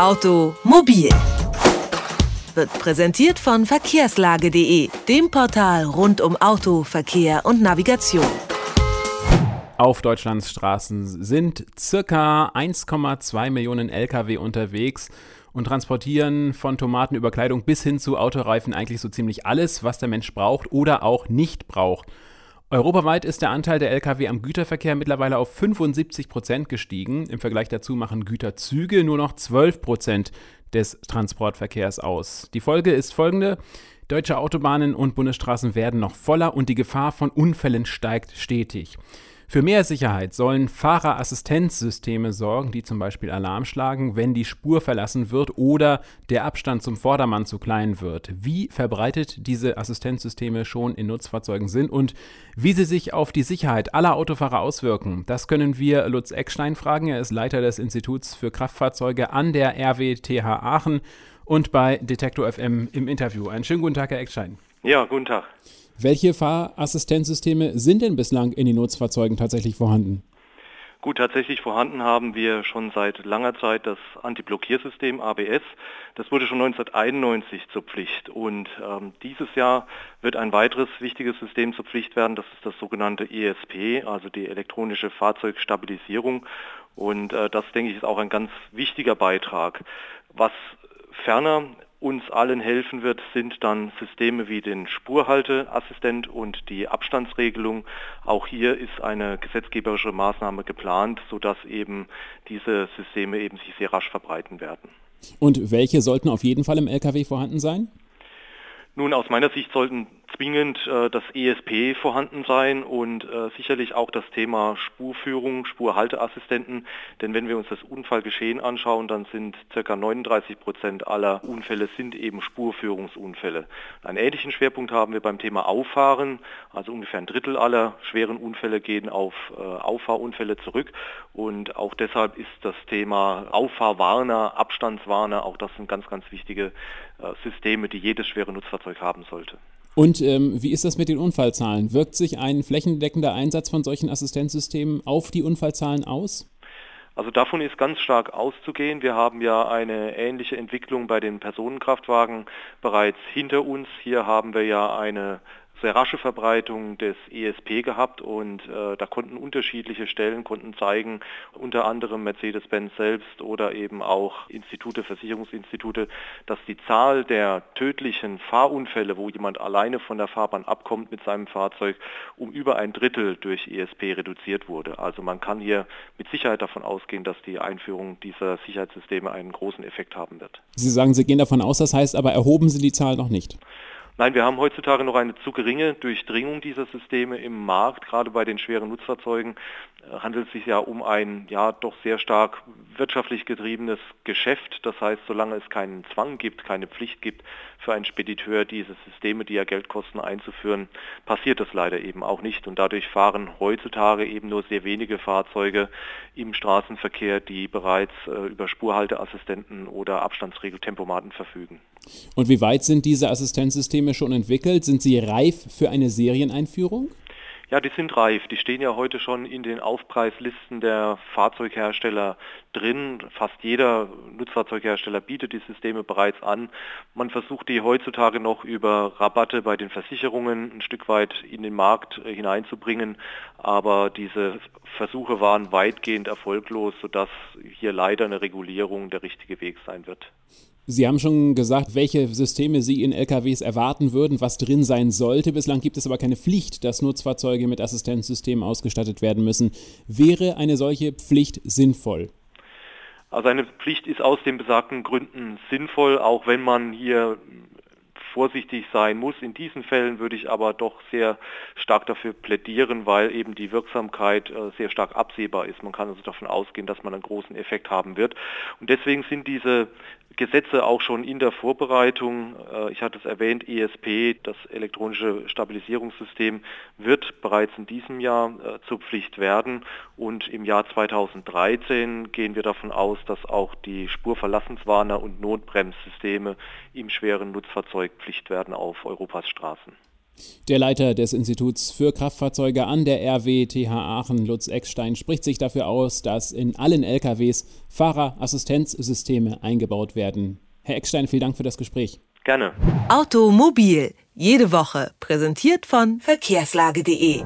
Automobil wird präsentiert von verkehrslage.de, dem Portal rund um Auto, Verkehr und Navigation. Auf Deutschlands Straßen sind circa 1,2 Millionen Lkw unterwegs und transportieren von Tomaten über Kleidung bis hin zu Autoreifen eigentlich so ziemlich alles, was der Mensch braucht oder auch nicht braucht. Europaweit ist der Anteil der Lkw am Güterverkehr mittlerweile auf 75 Prozent gestiegen. Im Vergleich dazu machen Güterzüge nur noch 12 Prozent des Transportverkehrs aus. Die Folge ist folgende. Deutsche Autobahnen und Bundesstraßen werden noch voller und die Gefahr von Unfällen steigt stetig. Für mehr Sicherheit sollen Fahrerassistenzsysteme sorgen, die zum Beispiel Alarm schlagen, wenn die Spur verlassen wird oder der Abstand zum Vordermann zu klein wird. Wie verbreitet diese Assistenzsysteme schon in Nutzfahrzeugen sind und wie sie sich auf die Sicherheit aller Autofahrer auswirken, das können wir Lutz Eckstein fragen. Er ist Leiter des Instituts für Kraftfahrzeuge an der RWTH Aachen und bei Detektor FM im Interview. Einen schönen guten Tag, Herr Eckstein. Ja, guten Tag. Welche Fahrassistenzsysteme sind denn bislang in den Nutzfahrzeugen tatsächlich vorhanden? Gut, tatsächlich vorhanden haben wir schon seit langer Zeit das Antiblockiersystem ABS. Das wurde schon 1991 zur Pflicht und ähm, dieses Jahr wird ein weiteres wichtiges System zur Pflicht werden. Das ist das sogenannte ESP, also die elektronische Fahrzeugstabilisierung. Und äh, das, denke ich, ist auch ein ganz wichtiger Beitrag. Was ferner uns allen helfen wird, sind dann Systeme wie den Spurhalteassistent und die Abstandsregelung. Auch hier ist eine gesetzgeberische Maßnahme geplant, sodass eben diese Systeme eben sich sehr rasch verbreiten werden. Und welche sollten auf jeden Fall im Lkw vorhanden sein? Nun, aus meiner Sicht sollten zwingend äh, das ESP vorhanden sein und äh, sicherlich auch das Thema Spurführung, Spurhalteassistenten. Denn wenn wir uns das Unfallgeschehen anschauen, dann sind ca. 39 Prozent aller Unfälle sind eben Spurführungsunfälle. Einen ähnlichen Schwerpunkt haben wir beim Thema Auffahren. Also ungefähr ein Drittel aller schweren Unfälle gehen auf äh, Auffahrunfälle zurück. Und auch deshalb ist das Thema Auffahrwarner, Abstandswarner, auch das sind ganz, ganz wichtige äh, Systeme, die jedes schwere Nutzfahrzeug haben sollte. Und ähm, wie ist das mit den Unfallzahlen? Wirkt sich ein flächendeckender Einsatz von solchen Assistenzsystemen auf die Unfallzahlen aus? Also davon ist ganz stark auszugehen. Wir haben ja eine ähnliche Entwicklung bei den Personenkraftwagen bereits hinter uns. Hier haben wir ja eine sehr rasche Verbreitung des ESP gehabt und äh, da konnten unterschiedliche Stellen konnten zeigen, unter anderem Mercedes-Benz selbst oder eben auch Institute, Versicherungsinstitute, dass die Zahl der tödlichen Fahrunfälle, wo jemand alleine von der Fahrbahn abkommt mit seinem Fahrzeug, um über ein Drittel durch ESP reduziert wurde. Also man kann hier mit Sicherheit davon ausgehen, dass die Einführung dieser Sicherheitssysteme einen großen Effekt haben wird. Sie sagen, Sie gehen davon aus, das heißt aber erhoben Sie die Zahl noch nicht? Nein, wir haben heutzutage noch eine zu geringe Durchdringung dieser Systeme im Markt. Gerade bei den schweren Nutzfahrzeugen handelt es sich ja um ein ja doch sehr stark wirtschaftlich getriebenes Geschäft. Das heißt, solange es keinen Zwang gibt, keine Pflicht gibt für einen Spediteur, diese Systeme, die ja Geld kosten, einzuführen, passiert das leider eben auch nicht. Und dadurch fahren heutzutage eben nur sehr wenige Fahrzeuge im Straßenverkehr, die bereits äh, über Spurhalteassistenten oder Abstandsregeltempomaten verfügen. Und wie weit sind diese Assistenzsysteme schon entwickelt? Sind sie reif für eine Serieneinführung? Ja, die sind reif. Die stehen ja heute schon in den Aufpreislisten der Fahrzeughersteller drin. Fast jeder Nutzfahrzeughersteller bietet die Systeme bereits an. Man versucht die heutzutage noch über Rabatte bei den Versicherungen ein Stück weit in den Markt hineinzubringen. Aber diese Versuche waren weitgehend erfolglos, sodass hier leider eine Regulierung der richtige Weg sein wird. Sie haben schon gesagt, welche Systeme Sie in LKWs erwarten würden, was drin sein sollte. Bislang gibt es aber keine Pflicht, dass Nutzfahrzeuge mit Assistenzsystemen ausgestattet werden müssen. Wäre eine solche Pflicht sinnvoll? Also eine Pflicht ist aus den besagten Gründen sinnvoll, auch wenn man hier vorsichtig sein muss. In diesen Fällen würde ich aber doch sehr stark dafür plädieren, weil eben die Wirksamkeit äh, sehr stark absehbar ist. Man kann also davon ausgehen, dass man einen großen Effekt haben wird. Und deswegen sind diese Gesetze auch schon in der Vorbereitung. Äh, ich hatte es erwähnt, ESP, das elektronische Stabilisierungssystem, wird bereits in diesem Jahr äh, zur Pflicht werden. Und im Jahr 2013 gehen wir davon aus, dass auch die Spurverlassenswarner und Notbremssysteme im schweren Nutzfahrzeug Pflicht werden auf Europas Straßen. Der Leiter des Instituts für Kraftfahrzeuge an der RWTH Aachen, Lutz Eckstein, spricht sich dafür aus, dass in allen LKWs Fahrerassistenzsysteme eingebaut werden. Herr Eckstein, vielen Dank für das Gespräch. Gerne. Automobil, jede Woche, präsentiert von verkehrslage.de.